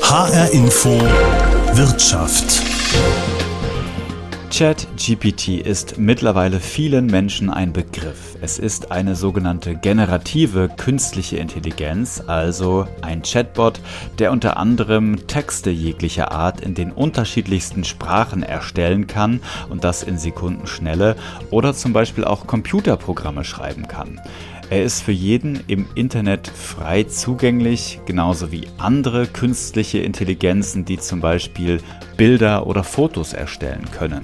HR Info Wirtschaft. ChatGPT ist mittlerweile vielen Menschen ein Begriff. Es ist eine sogenannte generative künstliche Intelligenz, also ein Chatbot, der unter anderem Texte jeglicher Art in den unterschiedlichsten Sprachen erstellen kann und das in Sekundenschnelle oder zum Beispiel auch Computerprogramme schreiben kann. Er ist für jeden im Internet frei zugänglich, genauso wie andere künstliche Intelligenzen, die zum Beispiel Bilder oder Fotos erstellen können.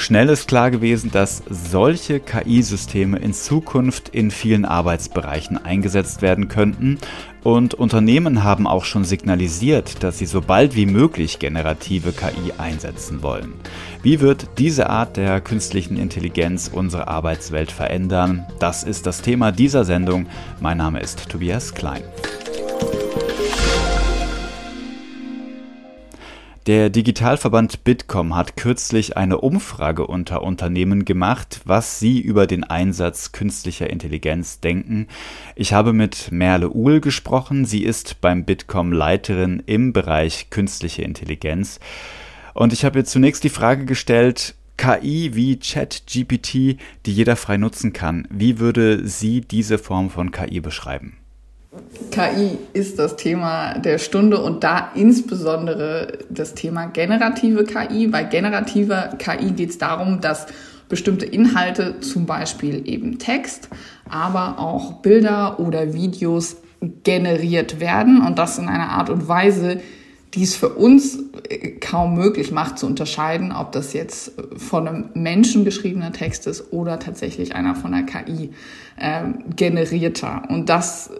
Schnell ist klar gewesen, dass solche KI-Systeme in Zukunft in vielen Arbeitsbereichen eingesetzt werden könnten und Unternehmen haben auch schon signalisiert, dass sie so bald wie möglich generative KI einsetzen wollen. Wie wird diese Art der künstlichen Intelligenz unsere Arbeitswelt verändern? Das ist das Thema dieser Sendung. Mein Name ist Tobias Klein. Der Digitalverband Bitkom hat kürzlich eine Umfrage unter Unternehmen gemacht, was sie über den Einsatz künstlicher Intelligenz denken. Ich habe mit Merle Uhl gesprochen. Sie ist beim Bitkom Leiterin im Bereich künstliche Intelligenz. Und ich habe ihr zunächst die Frage gestellt, KI wie ChatGPT, die jeder frei nutzen kann. Wie würde sie diese Form von KI beschreiben? KI ist das Thema der Stunde und da insbesondere das Thema generative KI. Bei generativer KI geht es darum, dass bestimmte Inhalte, zum Beispiel eben Text, aber auch Bilder oder Videos generiert werden und das in einer Art und Weise, die es für uns äh, kaum möglich macht zu unterscheiden, ob das jetzt von einem Menschen geschriebener Text ist oder tatsächlich einer von der KI äh, generierter. Und das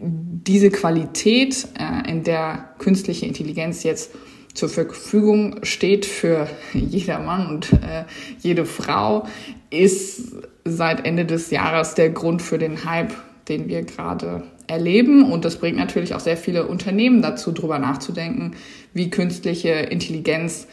diese Qualität, äh, in der künstliche Intelligenz jetzt zur Verfügung steht für jeder Mann und äh, jede Frau, ist seit Ende des Jahres der Grund für den Hype, den wir gerade erleben. Und das bringt natürlich auch sehr viele Unternehmen dazu, darüber nachzudenken, wie künstliche Intelligenz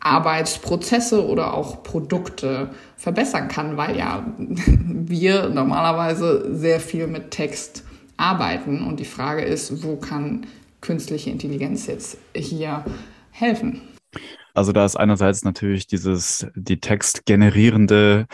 Arbeitsprozesse oder auch Produkte verbessern kann, weil ja wir normalerweise sehr viel mit Text arbeiten. Und die Frage ist, wo kann künstliche Intelligenz jetzt hier helfen? Also da ist einerseits natürlich dieses, die textgenerierende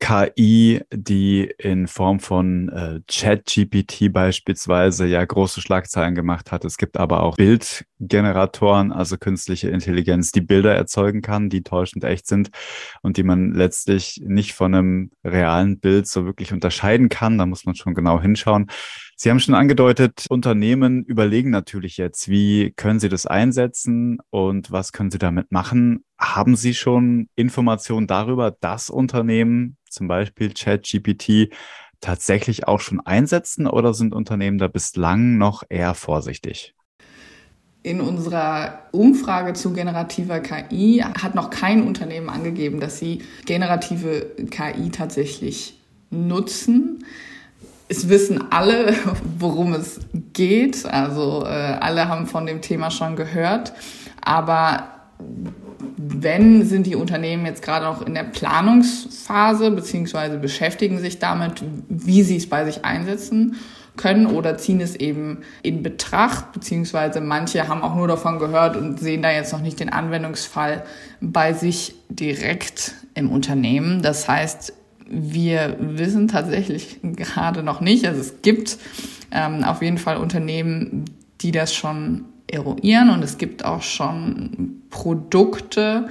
KI, die in Form von äh, Chat-GPT beispielsweise ja große Schlagzeilen gemacht hat. Es gibt aber auch Bildgeneratoren, also künstliche Intelligenz, die Bilder erzeugen kann, die täuschend echt sind und die man letztlich nicht von einem realen Bild so wirklich unterscheiden kann. Da muss man schon genau hinschauen. Sie haben schon angedeutet, Unternehmen überlegen natürlich jetzt, wie können sie das einsetzen und was können sie damit machen. Haben Sie schon Informationen darüber, dass Unternehmen zum Beispiel ChatGPT tatsächlich auch schon einsetzen oder sind Unternehmen da bislang noch eher vorsichtig? In unserer Umfrage zu generativer KI hat noch kein Unternehmen angegeben, dass sie generative KI tatsächlich nutzen es wissen alle, worum es geht. Also äh, alle haben von dem Thema schon gehört. Aber wenn sind die Unternehmen jetzt gerade auch in der Planungsphase beziehungsweise beschäftigen sich damit, wie sie es bei sich einsetzen können oder ziehen es eben in Betracht, beziehungsweise manche haben auch nur davon gehört und sehen da jetzt noch nicht den Anwendungsfall bei sich direkt im Unternehmen. Das heißt, wir wissen tatsächlich gerade noch nicht. Also es gibt ähm, auf jeden Fall Unternehmen, die das schon eruieren und es gibt auch schon Produkte,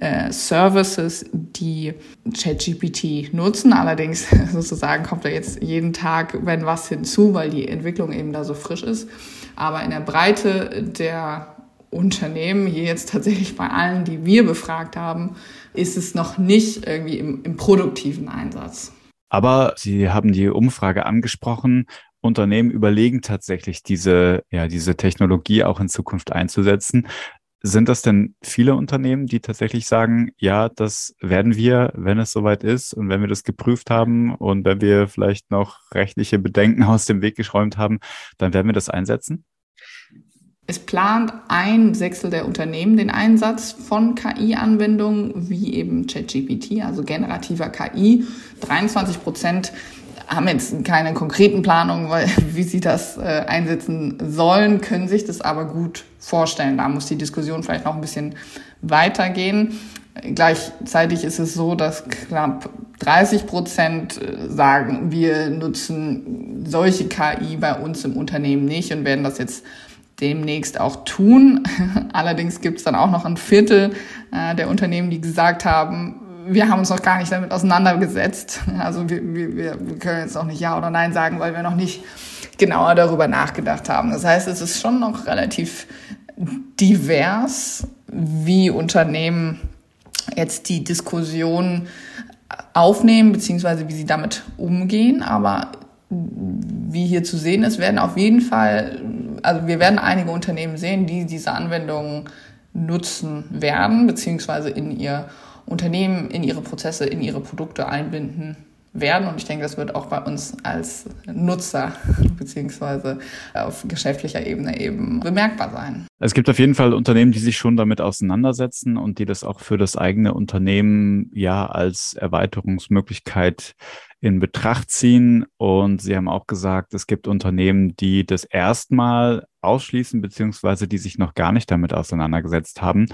äh, Services, die ChatGPT nutzen. Allerdings sozusagen kommt da jetzt jeden Tag, wenn was hinzu, weil die Entwicklung eben da so frisch ist. Aber in der Breite der Unternehmen, hier jetzt tatsächlich bei allen, die wir befragt haben, ist es noch nicht irgendwie im, im produktiven Einsatz. Aber Sie haben die Umfrage angesprochen. Unternehmen überlegen tatsächlich, diese, ja, diese Technologie auch in Zukunft einzusetzen. Sind das denn viele Unternehmen, die tatsächlich sagen, ja, das werden wir, wenn es soweit ist und wenn wir das geprüft haben und wenn wir vielleicht noch rechtliche Bedenken aus dem Weg geschräumt haben, dann werden wir das einsetzen? Es plant ein Sechstel der Unternehmen den Einsatz von KI-Anwendungen wie eben ChatGPT, also generativer KI. 23 Prozent haben jetzt keine konkreten Planungen, weil, wie sie das äh, einsetzen sollen, können sich das aber gut vorstellen. Da muss die Diskussion vielleicht noch ein bisschen weitergehen. Gleichzeitig ist es so, dass knapp 30 Prozent äh, sagen, wir nutzen solche KI bei uns im Unternehmen nicht und werden das jetzt demnächst auch tun. Allerdings gibt es dann auch noch ein Viertel äh, der Unternehmen, die gesagt haben, wir haben uns noch gar nicht damit auseinandergesetzt. Also wir, wir, wir können jetzt auch nicht Ja oder Nein sagen, weil wir noch nicht genauer darüber nachgedacht haben. Das heißt, es ist schon noch relativ divers, wie Unternehmen jetzt die Diskussion aufnehmen, beziehungsweise wie sie damit umgehen. Aber wie hier zu sehen ist, werden auf jeden Fall, also wir werden einige Unternehmen sehen, die diese Anwendungen nutzen werden, beziehungsweise in ihr Unternehmen, in ihre Prozesse, in ihre Produkte einbinden werden. Und ich denke, das wird auch bei uns als Nutzer beziehungsweise auf geschäftlicher Ebene eben bemerkbar sein. Es gibt auf jeden Fall Unternehmen, die sich schon damit auseinandersetzen und die das auch für das eigene Unternehmen ja als Erweiterungsmöglichkeit in Betracht ziehen. Und Sie haben auch gesagt, es gibt Unternehmen, die das erstmal ausschließen, beziehungsweise die sich noch gar nicht damit auseinandergesetzt haben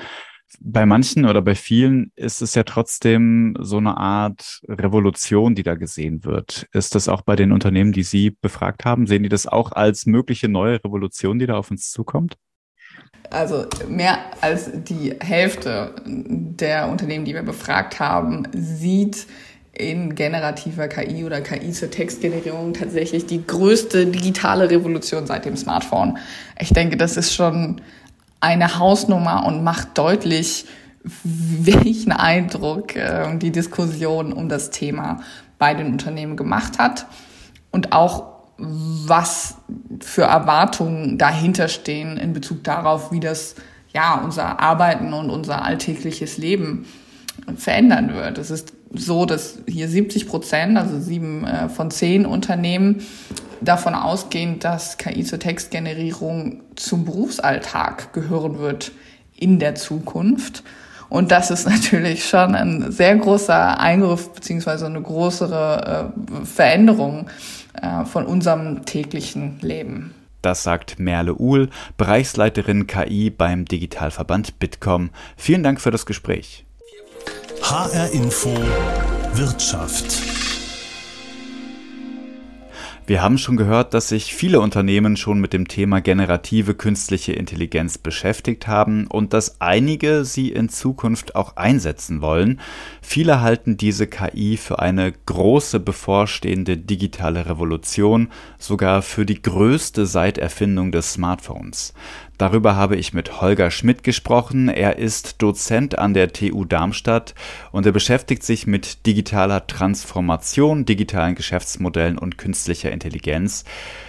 bei manchen oder bei vielen ist es ja trotzdem so eine Art Revolution, die da gesehen wird. Ist das auch bei den Unternehmen, die Sie befragt haben? Sehen die das auch als mögliche neue Revolution, die da auf uns zukommt? Also mehr als die Hälfte der Unternehmen, die wir befragt haben, sieht in generativer KI oder KI zur Textgenerierung tatsächlich die größte digitale Revolution seit dem Smartphone. Ich denke, das ist schon eine Hausnummer und macht deutlich, welchen Eindruck äh, die Diskussion um das Thema bei den Unternehmen gemacht hat und auch was für Erwartungen dahinter stehen in Bezug darauf, wie das ja unser Arbeiten und unser alltägliches Leben verändern wird. Es ist so, dass hier 70 Prozent, also sieben äh, von zehn Unternehmen, davon ausgehen, dass KI zur Textgenerierung zum Berufsalltag gehören wird in der Zukunft. Und das ist natürlich schon ein sehr großer Eingriff beziehungsweise eine größere äh, Veränderung äh, von unserem täglichen Leben. Das sagt Merle Uhl, Bereichsleiterin KI beim Digitalverband Bitkom. Vielen Dank für das Gespräch. HR Info Wirtschaft. Wir haben schon gehört, dass sich viele Unternehmen schon mit dem Thema generative künstliche Intelligenz beschäftigt haben und dass einige sie in Zukunft auch einsetzen wollen. Viele halten diese KI für eine große bevorstehende digitale Revolution, sogar für die größte seit Erfindung des Smartphones. Darüber habe ich mit Holger Schmidt gesprochen. Er ist Dozent an der TU Darmstadt und er beschäftigt sich mit digitaler Transformation, digitalen Geschäftsmodellen und künstlicher Intelligenz.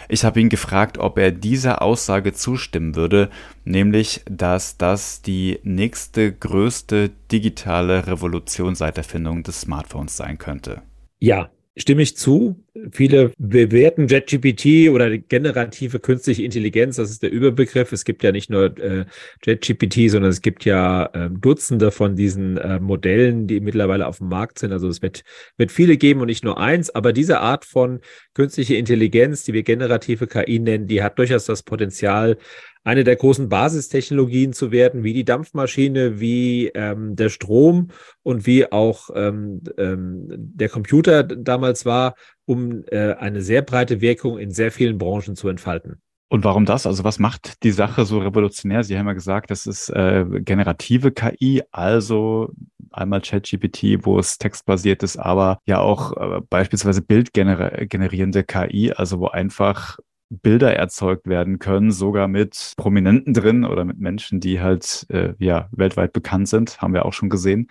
Ich habe ihn gefragt, ob er dieser Aussage zustimmen würde, nämlich, dass das die nächste größte digitale Revolution seit Erfindung des Smartphones sein könnte. Ja, stimme ich zu. Viele bewerten JetGPT oder generative künstliche Intelligenz, das ist der Überbegriff. Es gibt ja nicht nur äh, JetGPT, sondern es gibt ja äh, Dutzende von diesen äh, Modellen, die mittlerweile auf dem Markt sind. Also es wird, wird viele geben und nicht nur eins. Aber diese Art von künstliche Intelligenz, die wir generative KI nennen, die hat durchaus das Potenzial, eine der großen Basistechnologien zu werden, wie die Dampfmaschine, wie ähm, der Strom und wie auch ähm, ähm, der Computer damals war, um äh, eine sehr breite Wirkung in sehr vielen Branchen zu entfalten. Und warum das? Also was macht die Sache so revolutionär? Sie haben ja gesagt, das ist äh, generative KI, also einmal ChatGPT, wo es textbasiert ist, aber ja auch äh, beispielsweise bildgenerierende KI, also wo einfach Bilder erzeugt werden können, sogar mit Prominenten drin oder mit Menschen, die halt äh, ja weltweit bekannt sind, haben wir auch schon gesehen.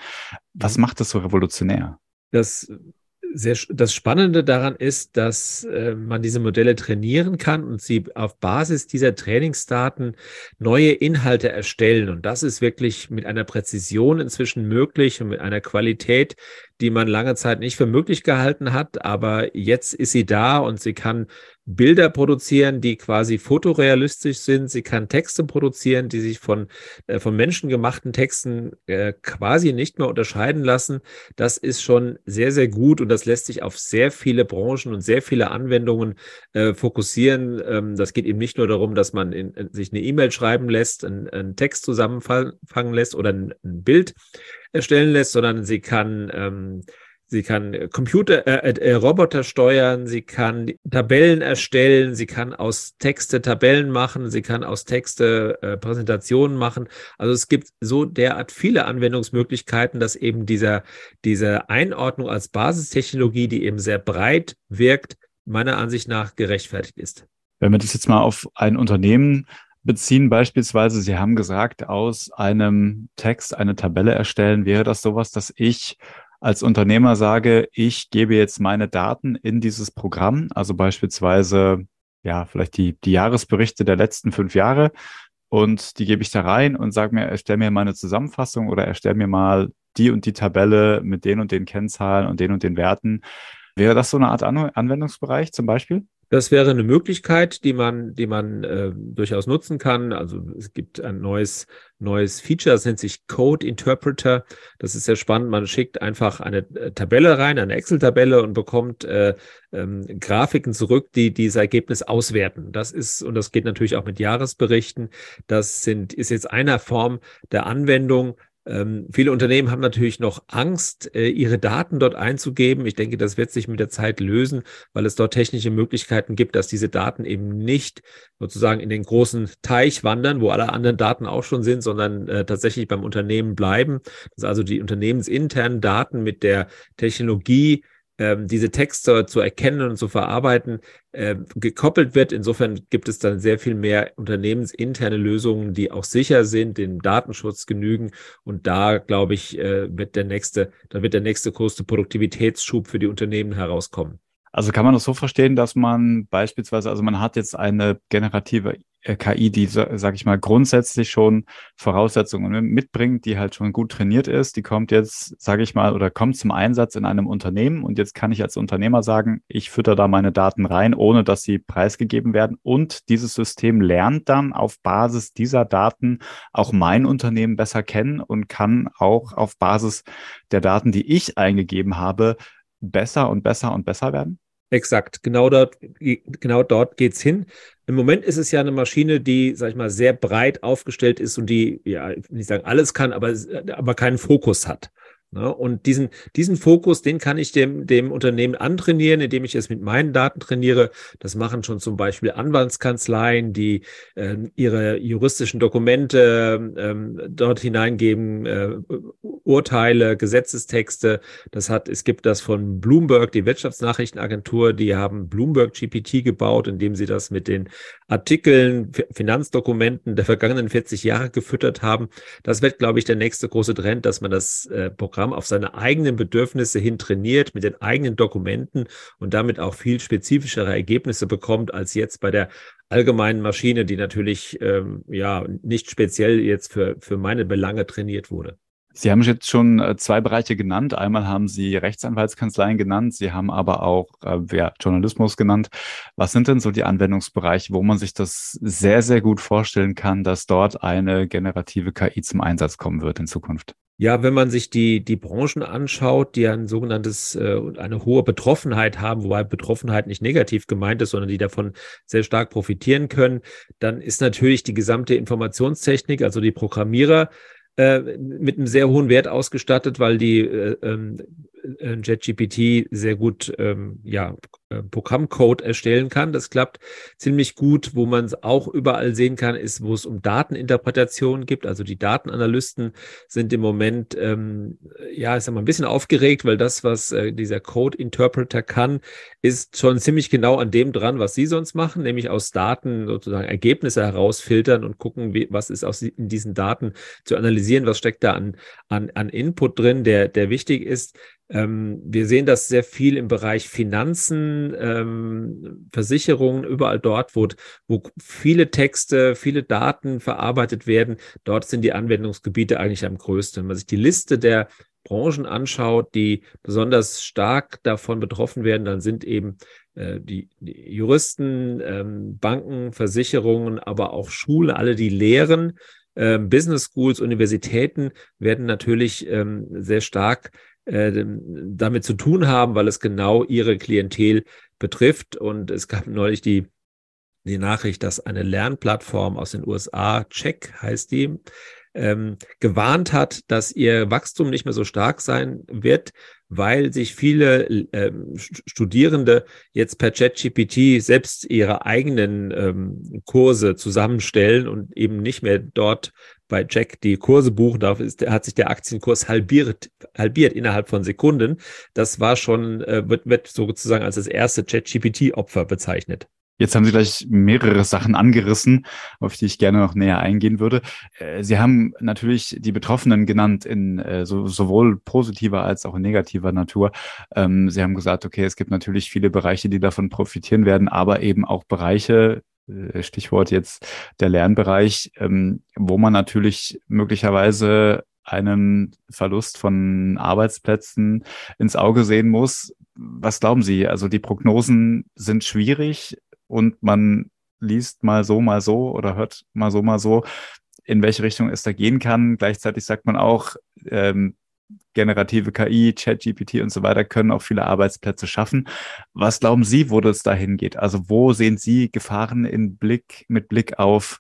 Was mhm. macht das so revolutionär? Das sehr, das Spannende daran ist, dass äh, man diese Modelle trainieren kann und sie auf Basis dieser Trainingsdaten neue Inhalte erstellen. Und das ist wirklich mit einer Präzision inzwischen möglich und mit einer Qualität, die man lange Zeit nicht für möglich gehalten hat. Aber jetzt ist sie da und sie kann Bilder produzieren, die quasi fotorealistisch sind. Sie kann Texte produzieren, die sich von, äh, von menschengemachten Texten äh, quasi nicht mehr unterscheiden lassen. Das ist schon sehr, sehr gut und das lässt sich auf sehr viele Branchen und sehr viele Anwendungen äh, fokussieren. Ähm, das geht eben nicht nur darum, dass man in, in, sich eine E-Mail schreiben lässt, einen, einen Text zusammenfangen lässt oder ein, ein Bild erstellen lässt, sondern sie kann ähm, Sie kann Computer, äh, äh, äh, Roboter steuern, sie kann Tabellen erstellen, sie kann aus Texte Tabellen machen, sie kann aus Texte äh, Präsentationen machen. Also es gibt so derart viele Anwendungsmöglichkeiten, dass eben dieser, diese Einordnung als Basistechnologie, die eben sehr breit wirkt, meiner Ansicht nach gerechtfertigt ist. Wenn wir das jetzt mal auf ein Unternehmen beziehen, beispielsweise, Sie haben gesagt, aus einem Text eine Tabelle erstellen, wäre das sowas, dass ich als Unternehmer sage, ich gebe jetzt meine Daten in dieses Programm, also beispielsweise, ja, vielleicht die, die Jahresberichte der letzten fünf Jahre und die gebe ich da rein und sage mir, erstell mir meine Zusammenfassung oder erstell mir mal die und die Tabelle mit den und den Kennzahlen und den und den Werten. Wäre das so eine Art Anwendungsbereich zum Beispiel? Das wäre eine Möglichkeit, die man, die man äh, durchaus nutzen kann. Also es gibt ein neues, neues Feature, das nennt sich Code Interpreter. Das ist sehr spannend. Man schickt einfach eine äh, Tabelle rein, eine Excel-Tabelle und bekommt äh, ähm, Grafiken zurück, die dieses Ergebnis auswerten. Das ist, und das geht natürlich auch mit Jahresberichten. Das sind, ist jetzt einer Form der Anwendung, ähm, viele Unternehmen haben natürlich noch Angst, äh, ihre Daten dort einzugeben. Ich denke, das wird sich mit der Zeit lösen, weil es dort technische Möglichkeiten gibt, dass diese Daten eben nicht sozusagen in den großen Teich wandern, wo alle anderen Daten auch schon sind, sondern äh, tatsächlich beim Unternehmen bleiben. Dass also die unternehmensinternen Daten mit der Technologie ähm, diese Texte zu erkennen und zu verarbeiten, äh, gekoppelt wird. Insofern gibt es dann sehr viel mehr unternehmensinterne Lösungen, die auch sicher sind, dem Datenschutz genügen. Und da, glaube ich, äh, wird der nächste, da wird der nächste größte Produktivitätsschub für die Unternehmen herauskommen. Also kann man das so verstehen, dass man beispielsweise, also man hat jetzt eine generative äh, KI, die, sage ich mal, grundsätzlich schon Voraussetzungen mitbringt, die halt schon gut trainiert ist. Die kommt jetzt, sage ich mal, oder kommt zum Einsatz in einem Unternehmen und jetzt kann ich als Unternehmer sagen, ich fütter da meine Daten rein, ohne dass sie preisgegeben werden. Und dieses System lernt dann auf Basis dieser Daten auch mein Unternehmen besser kennen und kann auch auf Basis der Daten, die ich eingegeben habe, besser und besser und besser werden? Exakt, genau dort, genau dort geht's hin. Im Moment ist es ja eine Maschine, die, sag ich mal, sehr breit aufgestellt ist und die, ja, nicht sagen alles kann, aber, aber keinen Fokus hat. Ne? Und diesen, diesen Fokus, den kann ich dem, dem Unternehmen antrainieren, indem ich es mit meinen Daten trainiere. Das machen schon zum Beispiel Anwaltskanzleien, die äh, ihre juristischen Dokumente äh, dort hineingeben, äh, Urteile, Gesetzestexte. Das hat, es gibt das von Bloomberg, die Wirtschaftsnachrichtenagentur, die haben Bloomberg GPT gebaut, indem sie das mit den Artikeln, Finanzdokumenten der vergangenen 40 Jahre gefüttert haben. Das wird, glaube ich, der nächste große Trend, dass man das äh, Programm Programm auf seine eigenen Bedürfnisse hin trainiert mit den eigenen Dokumenten und damit auch viel spezifischere Ergebnisse bekommt als jetzt bei der allgemeinen Maschine, die natürlich ähm, ja nicht speziell jetzt für, für meine Belange trainiert wurde. Sie haben jetzt schon äh, zwei Bereiche genannt. Einmal haben Sie Rechtsanwaltskanzleien genannt, Sie haben aber auch äh, ja, Journalismus genannt. Was sind denn so die Anwendungsbereiche, wo man sich das sehr, sehr gut vorstellen kann, dass dort eine generative KI zum Einsatz kommen wird in Zukunft? Ja, wenn man sich die, die Branchen anschaut, die ein sogenanntes, äh, eine hohe Betroffenheit haben, wobei Betroffenheit nicht negativ gemeint ist, sondern die davon sehr stark profitieren können, dann ist natürlich die gesamte Informationstechnik, also die Programmierer, äh, mit einem sehr hohen Wert ausgestattet, weil die äh, ähm, äh, JetGPT sehr gut ähm, ja, äh, Programmcode erstellen kann. Das klappt ziemlich gut. Wo man es auch überall sehen kann, ist, wo es um Dateninterpretation gibt. Also die Datenanalysten sind im Moment, ähm, ja, ist ja mal ein bisschen aufgeregt, weil das, was äh, dieser Code Interpreter kann, ist schon ziemlich genau an dem dran, was sie sonst machen, nämlich aus Daten sozusagen Ergebnisse herausfiltern und gucken, wie, was ist aus in diesen Daten zu analysieren, was steckt da an, an, an Input drin, der, der wichtig ist. Ähm, wir sehen das sehr viel im Bereich Finanzen, ähm, Versicherungen, überall dort, wo, wo viele Texte, viele Daten verarbeitet werden. Dort sind die Anwendungsgebiete eigentlich am größten. Wenn man sich die Liste der Branchen anschaut, die besonders stark davon betroffen werden, dann sind eben äh, die, die, Juristen, ähm, Banken, Versicherungen, aber auch Schulen, alle die lehren. Ähm, Business Schools, Universitäten werden natürlich ähm, sehr stark äh, damit zu tun haben, weil es genau ihre Klientel betrifft. Und es gab neulich die, die Nachricht, dass eine Lernplattform aus den USA, Check heißt die, ähm, gewarnt hat, dass ihr Wachstum nicht mehr so stark sein wird, weil sich viele ähm, Studierende jetzt per ChatGPT selbst ihre eigenen ähm, Kurse zusammenstellen und eben nicht mehr dort bei Jack die Kurse buchen darf, ist, hat sich der Aktienkurs halbiert, halbiert innerhalb von Sekunden. Das war schon, äh, wird, wird sozusagen als das erste ChatGPT-Opfer bezeichnet. Jetzt haben Sie gleich mehrere Sachen angerissen, auf die ich gerne noch näher eingehen würde. Äh, Sie haben natürlich die Betroffenen genannt in äh, so, sowohl positiver als auch negativer Natur. Ähm, Sie haben gesagt, okay, es gibt natürlich viele Bereiche, die davon profitieren werden, aber eben auch Bereiche, äh, Stichwort jetzt der Lernbereich, ähm, wo man natürlich möglicherweise einen Verlust von Arbeitsplätzen ins Auge sehen muss. Was glauben Sie? Also die Prognosen sind schwierig und man liest mal so, mal so oder hört mal so, mal so, in welche Richtung es da gehen kann. Gleichzeitig sagt man auch, ähm, generative KI, ChatGPT und so weiter können auch viele Arbeitsplätze schaffen. Was glauben Sie, wo das dahin geht? Also wo sehen Sie Gefahren in Blick, mit Blick auf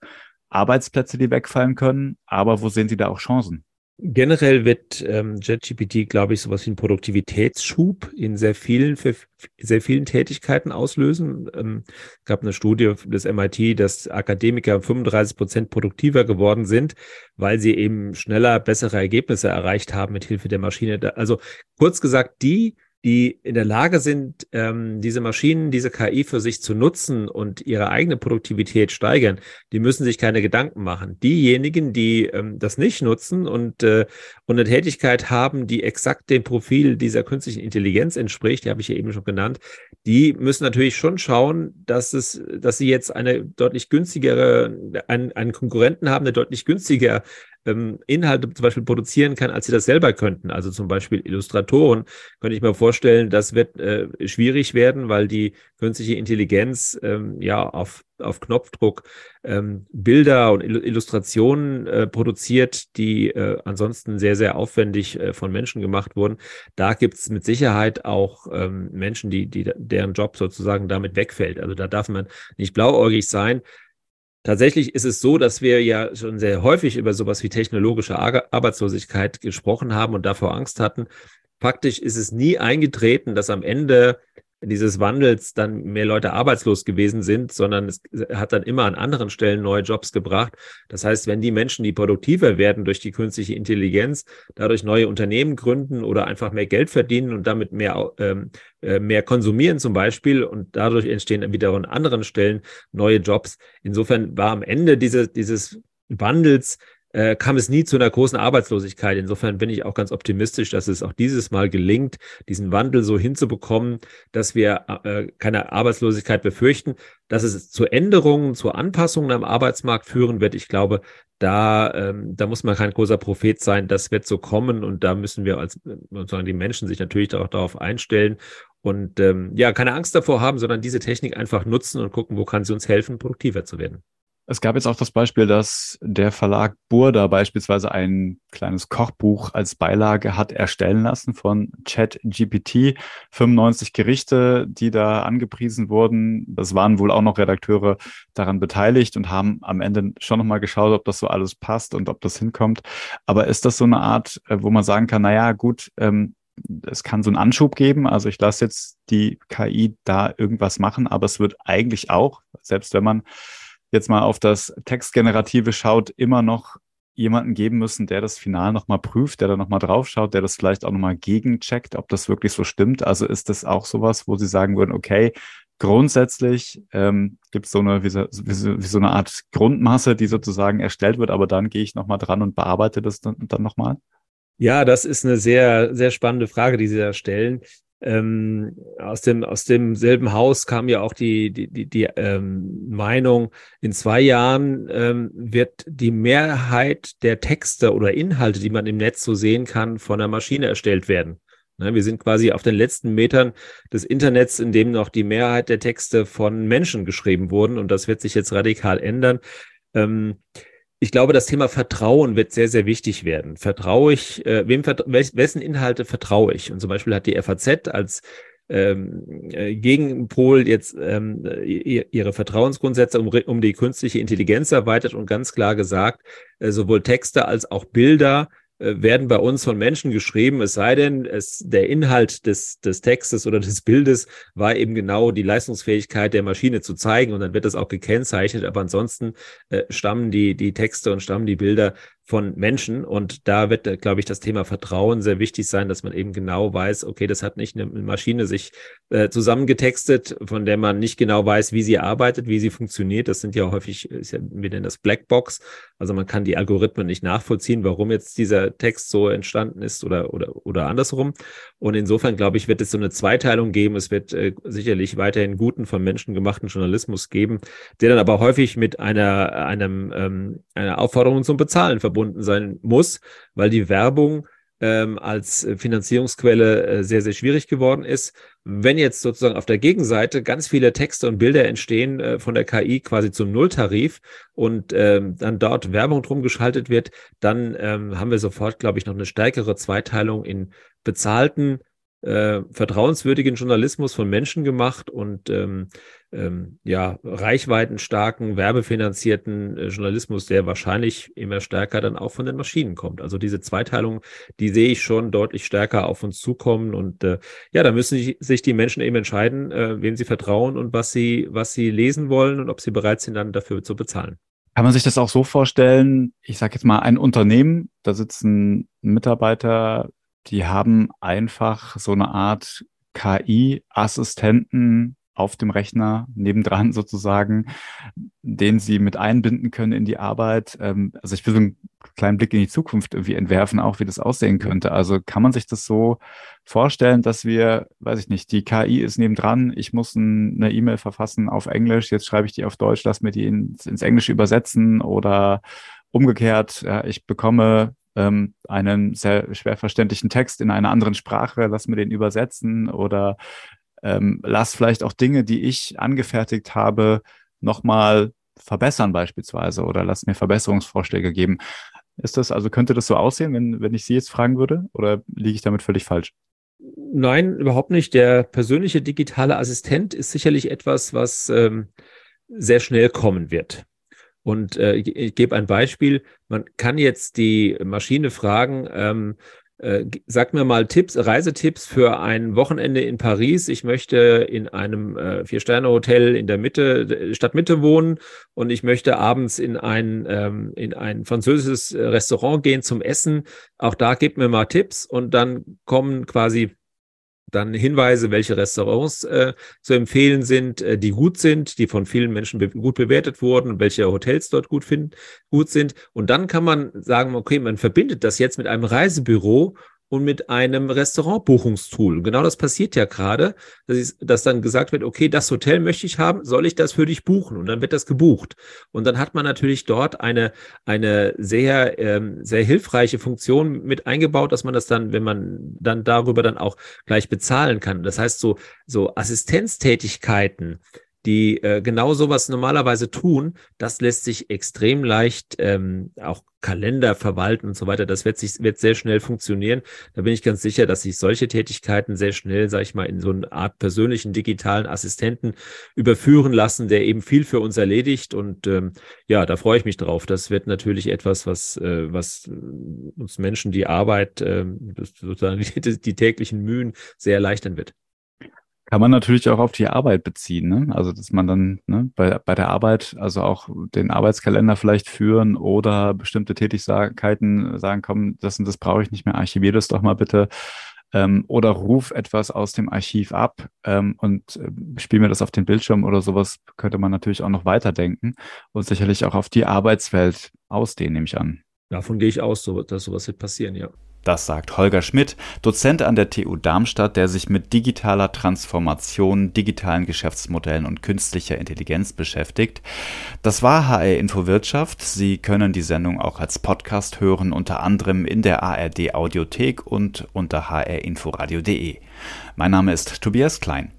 Arbeitsplätze, die wegfallen können, aber wo sehen Sie da auch Chancen? Generell wird ähm, JetGPT, glaube ich, sowas wie einen Produktivitätsschub in sehr vielen, für sehr vielen Tätigkeiten auslösen. Ähm, es gab eine Studie des MIT, dass Akademiker 35 Prozent produktiver geworden sind, weil sie eben schneller bessere Ergebnisse erreicht haben mit Hilfe der Maschine. Also kurz gesagt, die, die in der Lage sind, ähm, diese Maschinen, diese KI für sich zu nutzen und ihre eigene Produktivität steigern, die müssen sich keine Gedanken machen. Diejenigen, die ähm, das nicht nutzen und, äh, und eine Tätigkeit haben, die exakt dem Profil dieser künstlichen Intelligenz entspricht, die habe ich ja eben schon genannt, die müssen natürlich schon schauen, dass es, dass sie jetzt eine deutlich günstigere, einen, einen Konkurrenten haben, der deutlich günstiger ähm, Inhalte zum Beispiel produzieren kann, als sie das selber könnten. Also zum Beispiel Illustratoren, könnte ich mir vorstellen, das wird äh, schwierig werden, weil die künstliche Intelligenz ähm, ja auf, auf Knopfdruck ähm, Bilder und Illustrationen äh, produziert, die äh, ansonsten sehr, sehr aufwendig äh, von Menschen gemacht wurden. Da gibt es mit Sicherheit auch ähm, Menschen, die, die, deren Job sozusagen damit wegfällt. Also da darf man nicht blauäugig sein. Tatsächlich ist es so, dass wir ja schon sehr häufig über sowas wie technologische Arbeitslosigkeit gesprochen haben und davor Angst hatten. Faktisch ist es nie eingetreten, dass am Ende dieses Wandels dann mehr Leute arbeitslos gewesen sind, sondern es hat dann immer an anderen Stellen neue Jobs gebracht. Das heißt, wenn die Menschen, die produktiver werden durch die künstliche Intelligenz, dadurch neue Unternehmen gründen oder einfach mehr Geld verdienen und damit mehr, ähm, äh, mehr konsumieren zum Beispiel und dadurch entstehen wieder an anderen Stellen neue Jobs. Insofern war am Ende diese, dieses Wandels äh, kam es nie zu einer großen Arbeitslosigkeit. Insofern bin ich auch ganz optimistisch, dass es auch dieses Mal gelingt, diesen Wandel so hinzubekommen, dass wir äh, keine Arbeitslosigkeit befürchten. Dass es zu Änderungen, zu Anpassungen am Arbeitsmarkt führen wird, ich glaube, da, ähm, da muss man kein großer Prophet sein. Das wird so kommen und da müssen wir als sozusagen die Menschen sich natürlich auch darauf einstellen und ähm, ja, keine Angst davor haben, sondern diese Technik einfach nutzen und gucken, wo kann sie uns helfen, produktiver zu werden. Es gab jetzt auch das Beispiel, dass der Verlag Burda beispielsweise ein kleines Kochbuch als Beilage hat erstellen lassen von ChatGPT. 95 Gerichte, die da angepriesen wurden. Das waren wohl auch noch Redakteure daran beteiligt und haben am Ende schon nochmal geschaut, ob das so alles passt und ob das hinkommt. Aber ist das so eine Art, äh, wo man sagen kann, naja, gut, ähm, es kann so einen Anschub geben. Also ich lasse jetzt die KI da irgendwas machen, aber es wird eigentlich auch, selbst wenn man jetzt mal auf das Textgenerative schaut, immer noch jemanden geben müssen, der das Final nochmal prüft, der da nochmal drauf schaut, der das vielleicht auch nochmal gegencheckt, ob das wirklich so stimmt. Also ist das auch sowas, wo Sie sagen würden, okay, grundsätzlich ähm, gibt es so eine, wie so, wie, so, eine Art Grundmasse, die sozusagen erstellt wird, aber dann gehe ich nochmal dran und bearbeite das dann, dann nochmal? Ja, das ist eine sehr, sehr spannende Frage, die Sie da stellen. Ähm, aus dem aus demselben Haus kam ja auch die die die, die ähm, Meinung, in zwei Jahren ähm, wird die Mehrheit der Texte oder Inhalte, die man im Netz so sehen kann, von der Maschine erstellt werden. Ne, wir sind quasi auf den letzten Metern des Internets, in dem noch die Mehrheit der Texte von Menschen geschrieben wurden und das wird sich jetzt radikal ändern. Ähm, ich glaube, das Thema Vertrauen wird sehr, sehr wichtig werden. Vertraue ich, äh, wem wessen Inhalte vertraue ich? Und zum Beispiel hat die FAZ als ähm, äh, Gegenpol jetzt ähm, ihre Vertrauensgrundsätze um, um die künstliche Intelligenz erweitert und ganz klar gesagt, äh, sowohl Texte als auch Bilder werden bei uns von Menschen geschrieben, es sei denn, es, der Inhalt des, des Textes oder des Bildes war eben genau die Leistungsfähigkeit der Maschine zu zeigen und dann wird das auch gekennzeichnet, aber ansonsten äh, stammen die, die Texte und stammen die Bilder von Menschen. Und da wird, äh, glaube ich, das Thema Vertrauen sehr wichtig sein, dass man eben genau weiß, okay, das hat nicht eine Maschine sich äh, zusammengetextet, von der man nicht genau weiß, wie sie arbeitet, wie sie funktioniert. Das sind ja häufig, ist ja, wir nennen das Blackbox. Also man kann die Algorithmen nicht nachvollziehen, warum jetzt dieser Text so entstanden ist oder, oder, oder andersrum. Und insofern, glaube ich, wird es so eine Zweiteilung geben. Es wird äh, sicherlich weiterhin guten, von Menschen gemachten Journalismus geben, der dann aber häufig mit einer, einem, ähm, einer Aufforderung zum Bezahlen verbunden verbunden sein muss, weil die Werbung ähm, als Finanzierungsquelle äh, sehr, sehr schwierig geworden ist. Wenn jetzt sozusagen auf der Gegenseite ganz viele Texte und Bilder entstehen äh, von der KI quasi zum Nulltarif und ähm, dann dort Werbung drum geschaltet wird, dann ähm, haben wir sofort, glaube ich, noch eine stärkere Zweiteilung in bezahlten äh, vertrauenswürdigen Journalismus von Menschen gemacht und ähm, ähm, ja, reichweitenstarken, werbefinanzierten äh, Journalismus, der wahrscheinlich immer stärker dann auch von den Maschinen kommt. Also diese Zweiteilung, die sehe ich schon deutlich stärker auf uns zukommen. Und äh, ja, da müssen sich die Menschen eben entscheiden, äh, wem sie vertrauen und was sie, was sie lesen wollen und ob sie bereit sind, dann dafür zu bezahlen. Kann man sich das auch so vorstellen, ich sage jetzt mal ein Unternehmen, da sitzen Mitarbeiter die haben einfach so eine Art KI-Assistenten auf dem Rechner nebendran sozusagen, den sie mit einbinden können in die Arbeit. Ähm, also ich will so einen kleinen Blick in die Zukunft irgendwie entwerfen, auch wie das aussehen könnte. Also kann man sich das so vorstellen, dass wir, weiß ich nicht, die KI ist nebendran, ich muss eine E-Mail verfassen auf Englisch, jetzt schreibe ich die auf Deutsch, lass mir die ins, Englische übersetzen oder umgekehrt, ja, ich bekomme ähm, einen sehr schwer verständlichen Text in einer anderen Sprache, lass mir den übersetzen oder ähm, lass vielleicht auch Dinge, die ich angefertigt habe, nochmal verbessern beispielsweise oder lass mir Verbesserungsvorschläge geben. Ist das, also könnte das so aussehen, wenn, wenn ich Sie jetzt fragen würde oder liege ich damit völlig falsch? Nein, überhaupt nicht. Der persönliche digitale Assistent ist sicherlich etwas, was ähm, sehr schnell kommen wird. Und äh, ich, ich gebe ein Beispiel. Man kann jetzt die Maschine fragen, ähm, äh, sag mir mal Tipps, Reisetipps für ein Wochenende in Paris. Ich möchte in einem äh, Vier-Sterne-Hotel in der Mitte, Stadtmitte wohnen und ich möchte abends in ein, ähm, in ein französisches Restaurant gehen zum Essen. Auch da gebt mir mal Tipps und dann kommen quasi dann Hinweise, welche Restaurants äh, zu empfehlen sind, äh, die gut sind, die von vielen Menschen be gut bewertet wurden, welche Hotels dort gut finden, gut sind. Und dann kann man sagen, okay, man verbindet das jetzt mit einem Reisebüro und mit einem Restaurantbuchungstool. Genau das passiert ja gerade, dass, dass, dann gesagt wird, okay, das Hotel möchte ich haben, soll ich das für dich buchen? Und dann wird das gebucht. Und dann hat man natürlich dort eine, eine sehr, ähm, sehr hilfreiche Funktion mit eingebaut, dass man das dann, wenn man dann darüber dann auch gleich bezahlen kann. Das heißt, so, so Assistenztätigkeiten, die äh, genau sowas normalerweise tun, das lässt sich extrem leicht ähm, auch Kalender verwalten und so weiter. Das wird sich wird sehr schnell funktionieren. Da bin ich ganz sicher, dass sich solche Tätigkeiten sehr schnell, sage ich mal, in so eine Art persönlichen digitalen Assistenten überführen lassen, der eben viel für uns erledigt. Und ähm, ja, da freue ich mich drauf. Das wird natürlich etwas, was äh, was uns Menschen die Arbeit, äh, sozusagen die, die täglichen Mühen sehr erleichtern wird. Kann man natürlich auch auf die Arbeit beziehen, ne? Also dass man dann ne, bei, bei der Arbeit also auch den Arbeitskalender vielleicht führen oder bestimmte Tätigkeiten sagen, komm, das und das brauche ich nicht mehr, archivier das doch mal bitte. Ähm, oder ruf etwas aus dem Archiv ab ähm, und äh, spiel mir das auf den Bildschirm oder sowas, könnte man natürlich auch noch weiterdenken und sicherlich auch auf die Arbeitswelt ausdehnen, nehme ich an. Davon gehe ich aus, dass sowas wird passieren, ja. Das sagt Holger Schmidt, Dozent an der TU Darmstadt, der sich mit digitaler Transformation, digitalen Geschäftsmodellen und künstlicher Intelligenz beschäftigt. Das war HR Info Wirtschaft. Sie können die Sendung auch als Podcast hören, unter anderem in der ARD Audiothek und unter hrinforadio.de. Mein Name ist Tobias Klein.